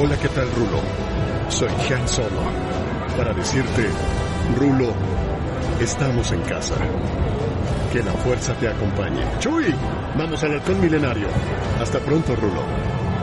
Hola, ¿qué tal, Rulo? Soy Han Solo. Para decirte, Rulo, estamos en casa. Que la fuerza te acompañe. ¡Chuy! Vamos al halcón milenario. Hasta pronto, Rulo.